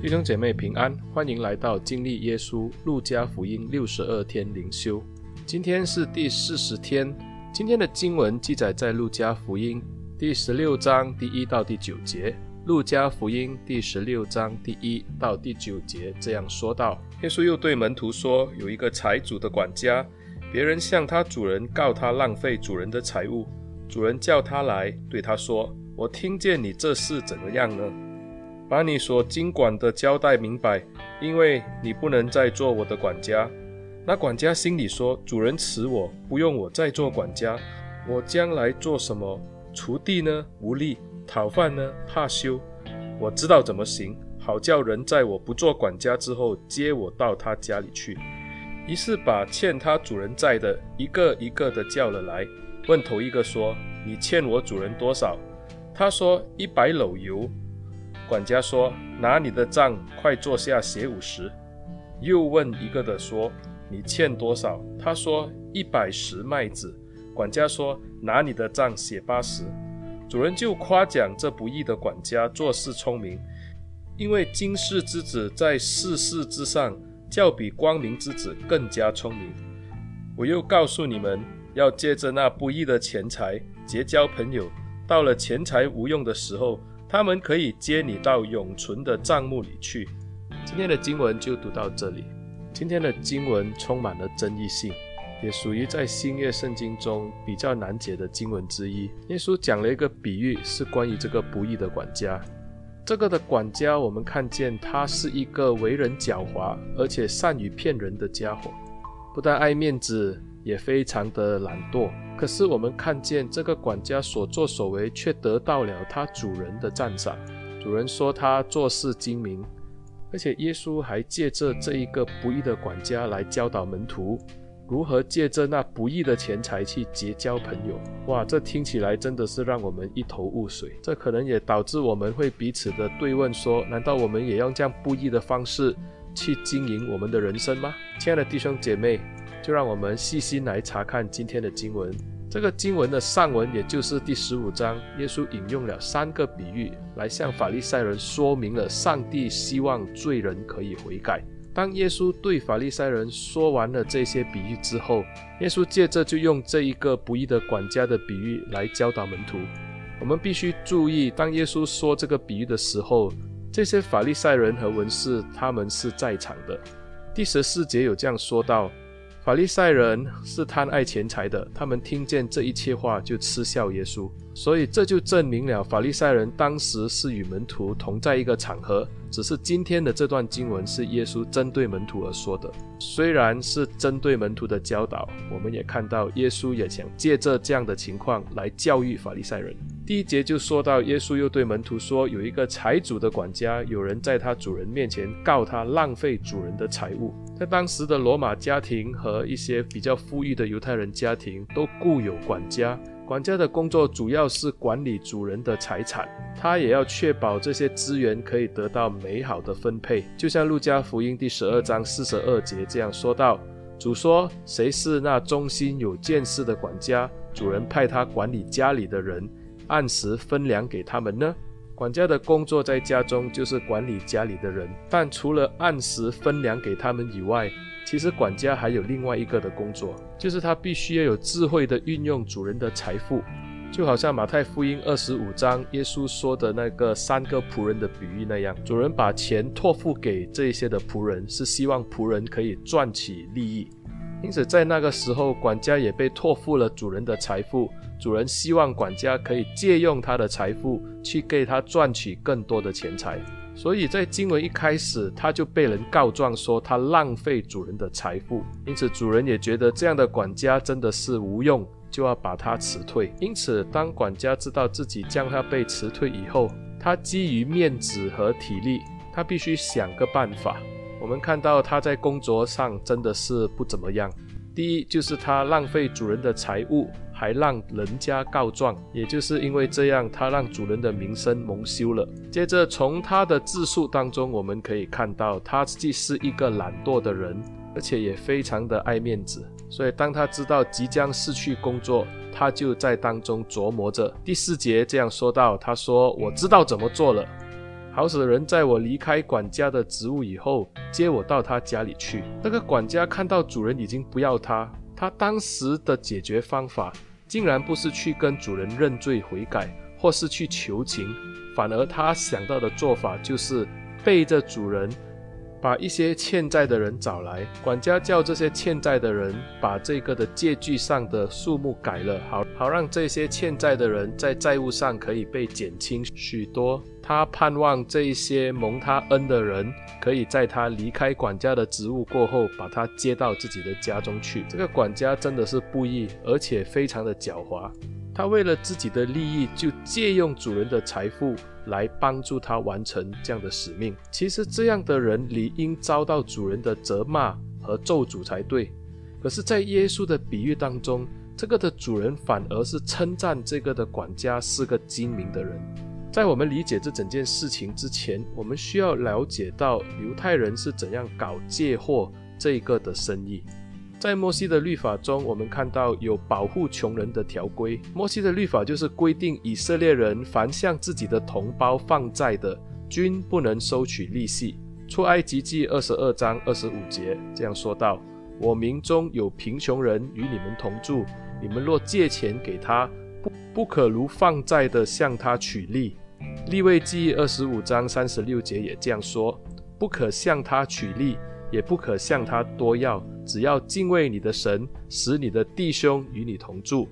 弟兄姐妹平安，欢迎来到经历耶稣路加福音六十二天灵修。今天是第四十天。今天的经文记载在路加福音第十六章第一到第九节。路加福音第十六章第一到第九节这样说道：耶稣又对门徒说，有一个财主的管家，别人向他主人告他浪费主人的财物，主人叫他来，对他说：我听见你这事怎么样呢？把你所经管的交代明白，因为你不能再做我的管家。那管家心里说：“主人辞我，不用我再做管家，我将来做什么？锄地呢？无力；讨饭呢？怕羞。我知道怎么行，好叫人在我不做管家之后接我到他家里去。”于是把欠他主人债的一个一个的叫了来，问头一个说：“你欠我主人多少？”他说：“一百篓油。”管家说：“拿你的账，快坐下写五十。”又问一个的说：“你欠多少？”他说：“一百石麦子。”管家说：“拿你的账写八十。”主人就夸奖这不义的管家做事聪明，因为今世之子在世事之上，较比光明之子更加聪明。我又告诉你们，要借着那不义的钱财结交朋友，到了钱财无用的时候。他们可以接你到永存的帐幕里去。今天的经文就读到这里。今天的经文充满了争议性，也属于在新约圣经中比较难解的经文之一。耶稣讲了一个比喻，是关于这个不义的管家。这个的管家，我们看见他是一个为人狡猾，而且善于骗人的家伙，不但爱面子，也非常的懒惰。可是我们看见这个管家所作所为，却得到了他主人的赞赏。主人说他做事精明，而且耶稣还借着这一个不义的管家来教导门徒，如何借着那不义的钱财去结交朋友。哇，这听起来真的是让我们一头雾水。这可能也导致我们会彼此的对问说：难道我们也用这样不义的方式去经营我们的人生吗？亲爱的弟兄姐妹。就让我们细心来查看今天的经文。这个经文的上文，也就是第十五章，耶稣引用了三个比喻，来向法利赛人说明了上帝希望罪人可以悔改。当耶稣对法利赛人说完了这些比喻之后，耶稣接着就用这一个不义的管家的比喻来教导门徒。我们必须注意，当耶稣说这个比喻的时候，这些法利赛人和文士他们是在场的。第十四节有这样说道。法利赛人是贪爱钱财的，他们听见这一切话就嗤笑耶稣，所以这就证明了法利赛人当时是与门徒同在一个场合。只是今天的这段经文是耶稣针对门徒而说的，虽然是针对门徒的教导，我们也看到耶稣也想借着这样的情况来教育法利赛人。第一节就说到，耶稣又对门徒说，有一个财主的管家，有人在他主人面前告他浪费主人的财物。在当时的罗马家庭和一些比较富裕的犹太人家庭都雇有管家。管家的工作主要是管理主人的财产，他也要确保这些资源可以得到美好的分配。就像路加福音第十二章四十二节这样说道：“主说，谁是那忠心有见识的管家？主人派他管理家里的人，按时分粮给他们呢？”管家的工作在家中就是管理家里的人，但除了按时分粮给他们以外，其实管家还有另外一个的工作，就是他必须要有智慧的运用主人的财富，就好像马太福音二十五章耶稣说的那个三个仆人的比喻那样，主人把钱托付给这些的仆人，是希望仆人可以赚取利益。因此在那个时候，管家也被托付了主人的财富，主人希望管家可以借用他的财富去给他赚取更多的钱财。所以在经文一开始，他就被人告状说他浪费主人的财富，因此主人也觉得这样的管家真的是无用，就要把他辞退。因此，当管家知道自己将他被辞退以后，他基于面子和体力，他必须想个办法。我们看到他在工作上真的是不怎么样。第一，就是他浪费主人的财物。还让人家告状，也就是因为这样，他让主人的名声蒙羞了。接着，从他的自述当中，我们可以看到，他既是一个懒惰的人，而且也非常的爱面子。所以，当他知道即将失去工作，他就在当中琢磨着。第四节这样说道：“他说，我知道怎么做了。”好使人在我离开管家的职务以后，接我到他家里去。那个管家看到主人已经不要他，他当时的解决方法，竟然不是去跟主人认罪悔改，或是去求情，反而他想到的做法就是背着主人。把一些欠债的人找来，管家叫这些欠债的人把这个的借据上的数目改了，好好让这些欠债的人在债务上可以被减轻许多。他盼望这一些蒙他恩的人，可以在他离开管家的职务过后，把他接到自己的家中去。这个管家真的是不义，而且非常的狡猾。他为了自己的利益，就借用主人的财富来帮助他完成这样的使命。其实这样的人理应遭到主人的责骂和咒诅才对。可是，在耶稣的比喻当中，这个的主人反而是称赞这个的管家是个精明的人。在我们理解这整件事情之前，我们需要了解到犹太人是怎样搞借货这个的生意。在摩西的律法中，我们看到有保护穷人的条规。摩西的律法就是规定以色列人凡向自己的同胞放债的，均不能收取利息。出埃及记二十二章二十五节这样说道：“我民中有贫穷人与你们同住，你们若借钱给他，不不可如放债的向他取利。”利未记二十五章三十六节也这样说：“不可向他取利。”也不可向他多要，只要敬畏你的神，使你的弟兄与你同住。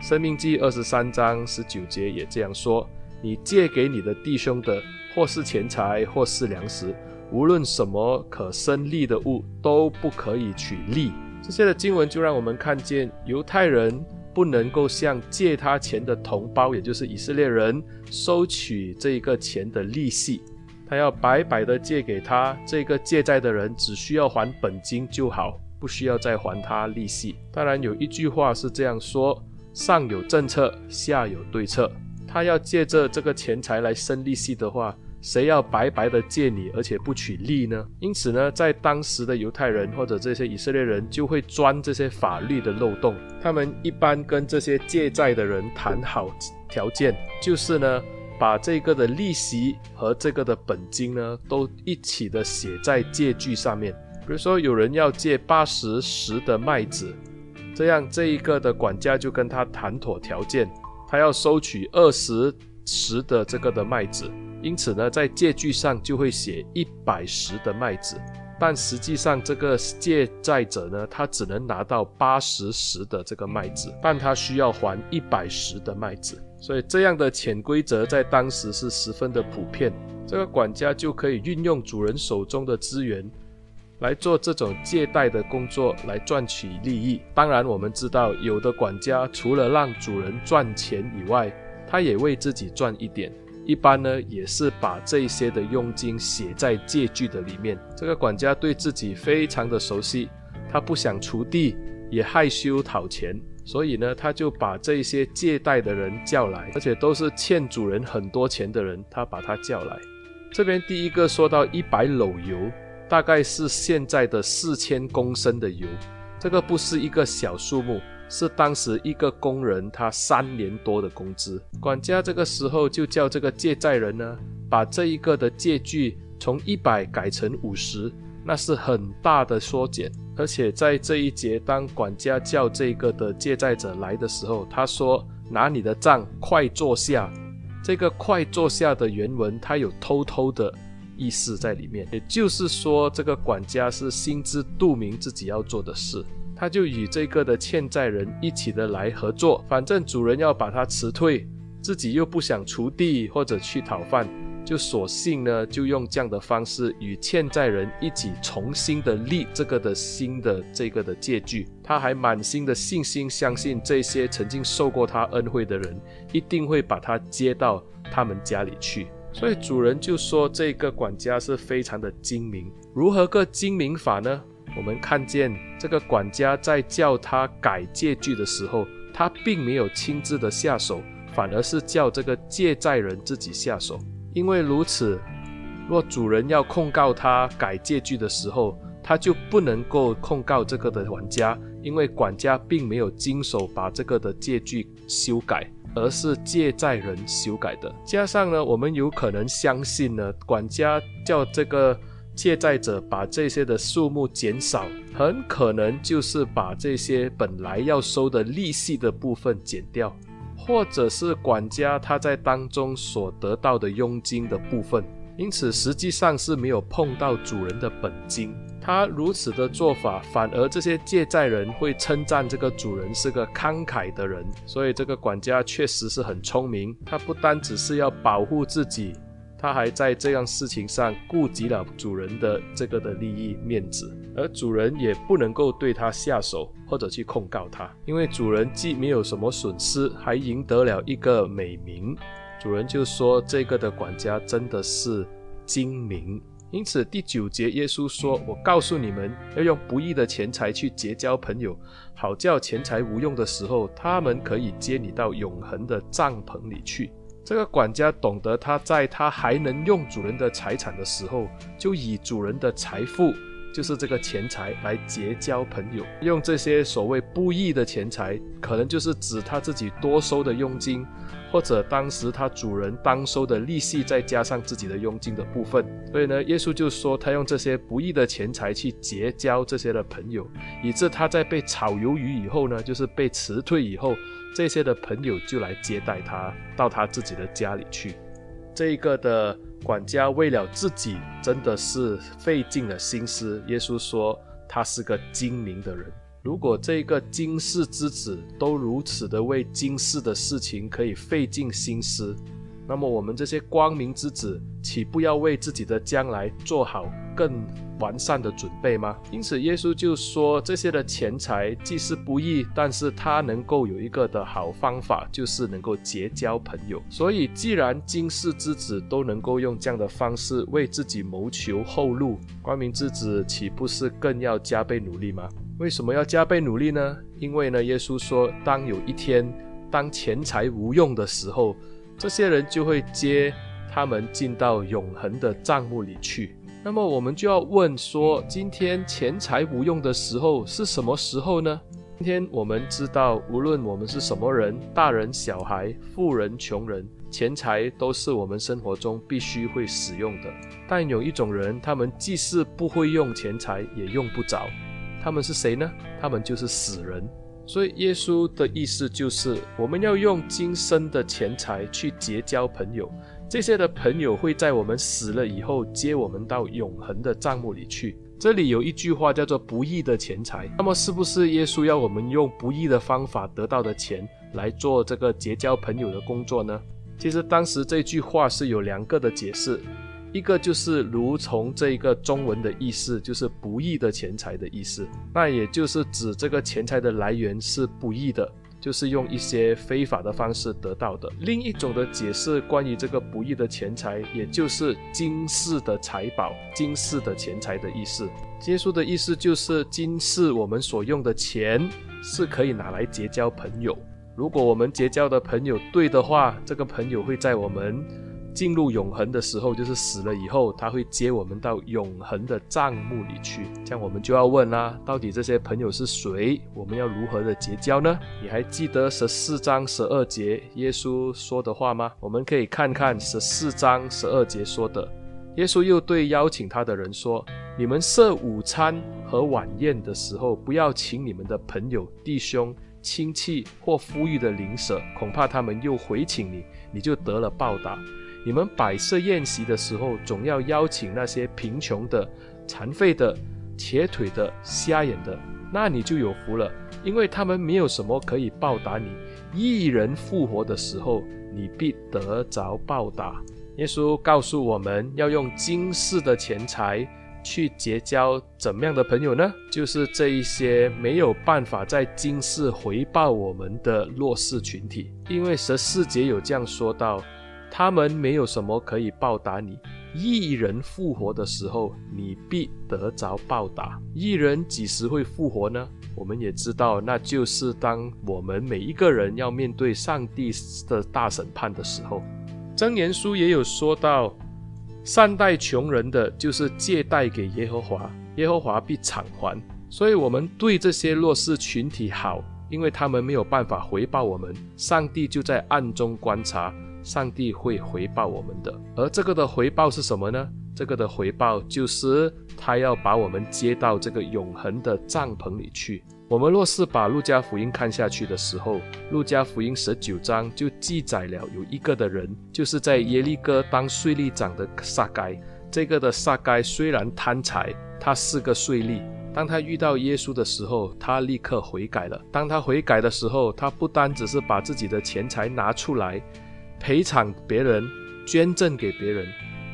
生命记二十三章十九节也这样说：你借给你的弟兄的，或是钱财，或是粮食，无论什么可生利的物，都不可以取利。这些的经文就让我们看见，犹太人不能够向借他钱的同胞，也就是以色列人，收取这一个钱的利息。他要白白的借给他，这个借债的人只需要还本金就好，不需要再还他利息。当然有一句话是这样说：上有政策，下有对策。他要借着这个钱财来生利息的话，谁要白白的借你，而且不取利呢？因此呢，在当时的犹太人或者这些以色列人就会钻这些法律的漏洞。他们一般跟这些借债的人谈好条件，就是呢。把这个的利息和这个的本金呢，都一起的写在借据上面。比如说，有人要借八十石的麦子，这样这一个的管家就跟他谈妥条件，他要收取二十石的这个的麦子。因此呢，在借据上就会写一百石的麦子。但实际上，这个借债者呢，他只能拿到八十石的这个麦子，但他需要还一百石的麦子。所以这样的潜规则在当时是十分的普遍，这个管家就可以运用主人手中的资源来做这种借贷的工作，来赚取利益。当然，我们知道有的管家除了让主人赚钱以外，他也为自己赚一点。一般呢，也是把这些的佣金写在借据的里面。这个管家对自己非常的熟悉，他不想锄地，也害羞讨钱。所以呢，他就把这些借贷的人叫来，而且都是欠主人很多钱的人，他把他叫来。这边第一个说到一百篓油，大概是现在的四千公升的油，这个不是一个小数目，是当时一个工人他三年多的工资。管家这个时候就叫这个借债人呢，把这一个的借据从一百改成五十。那是很大的缩减，而且在这一节，当管家叫这个的借债者来的时候，他说：“拿你的账，快坐下。”这个“快坐下”的原文，他有偷偷的意思在里面，也就是说，这个管家是心知肚明自己要做的事，他就与这个的欠债人一起的来合作，反正主人要把他辞退，自己又不想锄地或者去讨饭。就索性呢，就用这样的方式与欠债人一起重新的立这个的新的这个的借据。他还满心的信心，相信这些曾经受过他恩惠的人，一定会把他接到他们家里去。所以主人就说，这个管家是非常的精明。如何个精明法呢？我们看见这个管家在叫他改借据的时候，他并没有亲自的下手，反而是叫这个借债人自己下手。因为如此，若主人要控告他改借据的时候，他就不能够控告这个的管家，因为管家并没有经手把这个的借据修改，而是借债人修改的。加上呢，我们有可能相信呢，管家叫这个借债者把这些的数目减少，很可能就是把这些本来要收的利息的部分减掉，或者是管家他在当中所得到的佣金的部分。因此，实际上是没有碰到主人的本金。他如此的做法，反而这些借债人会称赞这个主人是个慷慨的人。所以，这个管家确实是很聪明。他不单只是要保护自己，他还在这样事情上顾及了主人的这个的利益面子。而主人也不能够对他下手或者去控告他，因为主人既没有什么损失，还赢得了一个美名。主人就说：“这个的管家真的是精明。”因此第九节，耶稣说：“我告诉你们，要用不义的钱财去结交朋友，好叫钱财无用的时候，他们可以接你到永恒的帐篷里去。”这个管家懂得，他在他还能用主人的财产的时候，就以主人的财富。就是这个钱财来结交朋友，用这些所谓不义的钱财，可能就是指他自己多收的佣金，或者当时他主人当收的利息，再加上自己的佣金的部分。所以呢，耶稣就说他用这些不义的钱财去结交这些的朋友，以致他在被炒鱿鱼以后呢，就是被辞退以后，这些的朋友就来接待他到他自己的家里去。这一个的。管家为了自己，真的是费尽了心思。耶稣说他是个精明的人。如果这个今世之子都如此的为今世的事情可以费尽心思，那么我们这些光明之子，岂不要为自己的将来做好更完善的准备吗？因此，耶稣就说这些的钱财既是不易，但是他能够有一个的好方法，就是能够结交朋友。所以，既然今世之子都能够用这样的方式为自己谋求后路，光明之子岂不是更要加倍努力吗？为什么要加倍努力呢？因为呢，耶稣说，当有一天，当钱财无用的时候，这些人就会接他们进到永恒的账目里去。那么我们就要问说，今天钱财无用的时候是什么时候呢？今天我们知道，无论我们是什么人，大人、小孩、富人、穷人，钱财都是我们生活中必须会使用的。但有一种人，他们既是不会用钱财，也用不着。他们是谁呢？他们就是死人。所以耶稣的意思就是，我们要用今生的钱财去结交朋友，这些的朋友会在我们死了以后接我们到永恒的帐目里去。这里有一句话叫做“不义的钱财”，那么是不是耶稣要我们用不义的方法得到的钱来做这个结交朋友的工作呢？其实当时这句话是有两个的解释。一个就是如从这一个中文的意思，就是不义的钱财的意思，那也就是指这个钱财的来源是不义的，就是用一些非法的方式得到的。另一种的解释关于这个不义的钱财，也就是今世的财宝、今世的钱财的意思。耶稣的意思就是，今世我们所用的钱是可以拿来结交朋友，如果我们结交的朋友对的话，这个朋友会在我们。进入永恒的时候，就是死了以后，他会接我们到永恒的帐幕里去。这样我们就要问啦，到底这些朋友是谁？我们要如何的结交呢？你还记得十四章十二节耶稣说的话吗？我们可以看看十四章十二节说的。耶稣又对邀请他的人说：“你们设午餐和晚宴的时候，不要请你们的朋友、弟兄、亲戚或富裕的邻舍，恐怕他们又回请你，你就得了报答。”你们摆设宴席的时候，总要邀请那些贫穷的、残废的、瘸腿的、瞎眼的，那你就有福了，因为他们没有什么可以报答你。一人复活的时候，你必得着报答。耶稣告诉我们要用今世的钱财去结交怎么样的朋友呢？就是这一些没有办法在今世回报我们的弱势群体，因为十四节有这样说到。他们没有什么可以报答你。一人复活的时候，你必得着报答。一人几时会复活呢？我们也知道，那就是当我们每一个人要面对上帝的大审判的时候。箴言书也有说到，善待穷人的就是借贷给耶和华，耶和华必偿还。所以，我们对这些弱势群体好，因为他们没有办法回报我们，上帝就在暗中观察，上帝会回报我们的。而这个的回报是什么呢？这个的回报就是他要把我们接到这个永恒的帐篷里去。我们若是把路加福音看下去的时候，路加福音十九章就记载了有一个的人，就是在耶利哥当税吏长的撒该。这个的撒该虽然贪财，他是个税吏。当他遇到耶稣的时候，他立刻悔改了。当他悔改的时候，他不单只是把自己的钱财拿出来赔偿别人、捐赠给别人，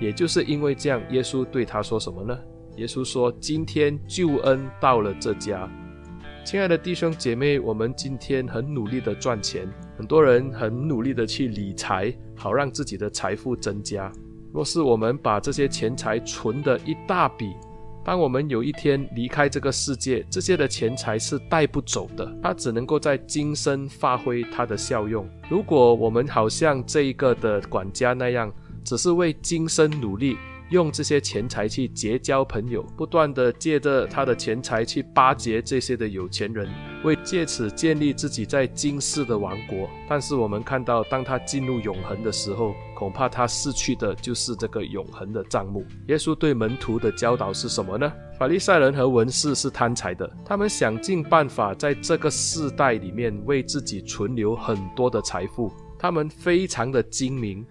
也就是因为这样，耶稣对他说什么呢？耶稣说：“今天救恩到了这家。”亲爱的弟兄姐妹，我们今天很努力的赚钱，很多人很努力的去理财，好让自己的财富增加。若是我们把这些钱财存的一大笔，当我们有一天离开这个世界，这些的钱财是带不走的，它只能够在今生发挥它的效用。如果我们好像这一个的管家那样，只是为今生努力，用这些钱财去结交朋友，不断地借着他的钱财去巴结这些的有钱人，为借此建立自己在今世的王国。但是我们看到，当他进入永恒的时候，恐怕他失去的就是这个永恒的账目。耶稣对门徒的教导是什么呢？法利赛人和文士是贪财的，他们想尽办法在这个世代里面为自己存留很多的财富，他们非常的精明。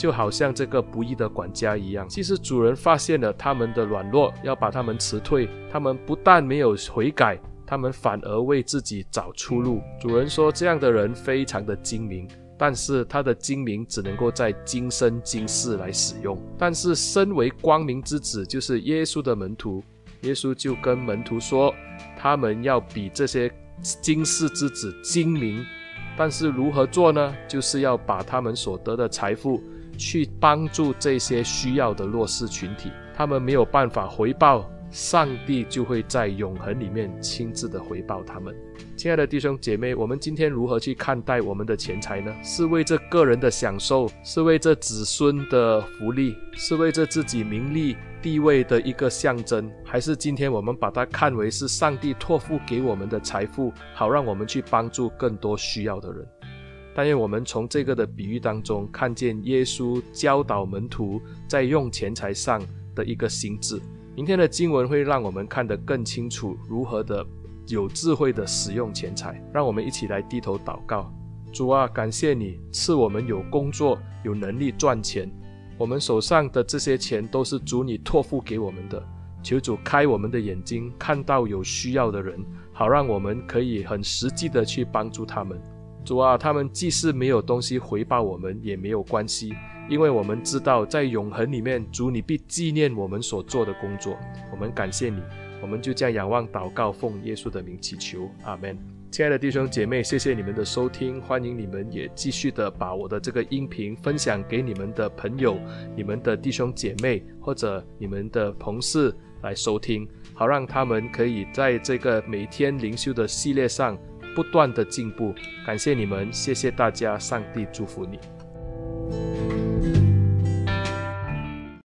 就好像这个不义的管家一样，其实主人发现了他们的软弱，要把他们辞退。他们不但没有悔改，他们反而为自己找出路。主人说，这样的人非常的精明，但是他的精明只能够在今生今世来使用。但是身为光明之子，就是耶稣的门徒，耶稣就跟门徒说，他们要比这些今世之子精明。但是如何做呢？就是要把他们所得的财富。去帮助这些需要的弱势群体，他们没有办法回报，上帝就会在永恒里面亲自的回报他们。亲爱的弟兄姐妹，我们今天如何去看待我们的钱财呢？是为这个人的享受，是为这子孙的福利，是为这自己名利地位的一个象征，还是今天我们把它看为是上帝托付给我们的财富，好让我们去帮助更多需要的人？但愿我们从这个的比喻当中看见耶稣教导门徒在用钱财上的一个心智。明天的经文会让我们看得更清楚如何的有智慧的使用钱财。让我们一起来低头祷告：主啊，感谢你赐我们有工作、有能力赚钱。我们手上的这些钱都是主你托付给我们的。求主开我们的眼睛，看到有需要的人，好让我们可以很实际的去帮助他们。主啊，他们即使没有东西回报我们，也没有关系，因为我们知道在永恒里面，主你必纪念我们所做的工作。我们感谢你，我们就这样仰望祷告，奉耶稣的名祈求，阿门。亲爱的弟兄姐妹，谢谢你们的收听，欢迎你们也继续的把我的这个音频分享给你们的朋友、你们的弟兄姐妹或者你们的同事来收听，好让他们可以在这个每天灵修的系列上。不断的进步，感谢你们，谢谢大家，上帝祝福你。